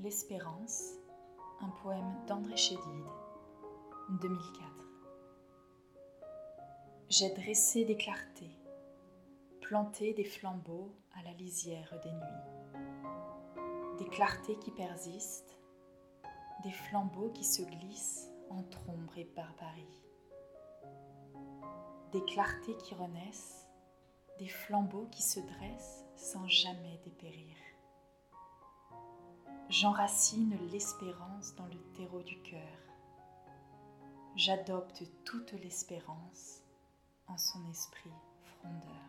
L'Espérance, un poème d'André Chédid, 2004. J'ai dressé des clartés, planté des flambeaux à la lisière des nuits, des clartés qui persistent, des flambeaux qui se glissent entre ombre et barbarie, des clartés qui renaissent, des flambeaux qui se dressent sans jamais dépérir. J'enracine l'espérance dans le terreau du cœur. J'adopte toute l'espérance en son esprit frondeur.